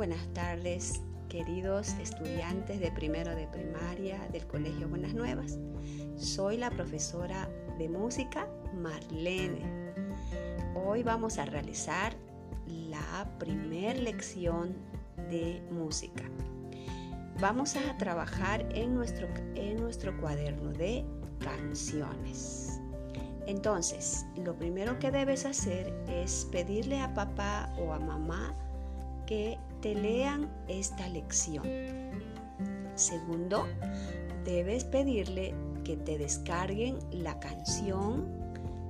buenas tardes, queridos estudiantes de primero de primaria del Colegio Buenas Nuevas. Soy la profesora de música Marlene. Hoy vamos a realizar la primer lección de música. Vamos a trabajar en nuestro, en nuestro cuaderno de canciones. Entonces, lo primero que debes hacer es pedirle a papá o a mamá que te lean esta lección. Segundo, debes pedirle que te descarguen la canción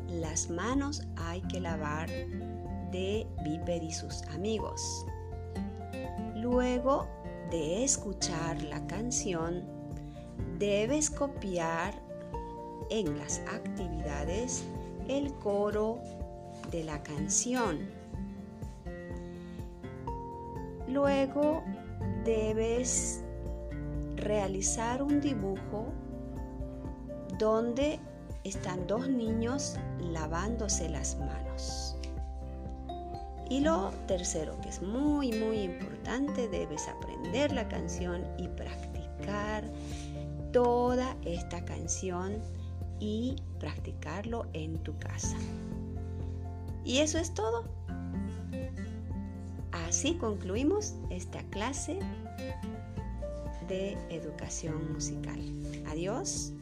Las manos hay que lavar de Viper y sus amigos. Luego de escuchar la canción, debes copiar en las actividades el coro de la canción Luego debes realizar un dibujo donde están dos niños lavándose las manos. Y lo tercero, que es muy, muy importante, debes aprender la canción y practicar toda esta canción y practicarlo en tu casa. Y eso es todo. Así concluimos esta clase de educación musical. Adiós.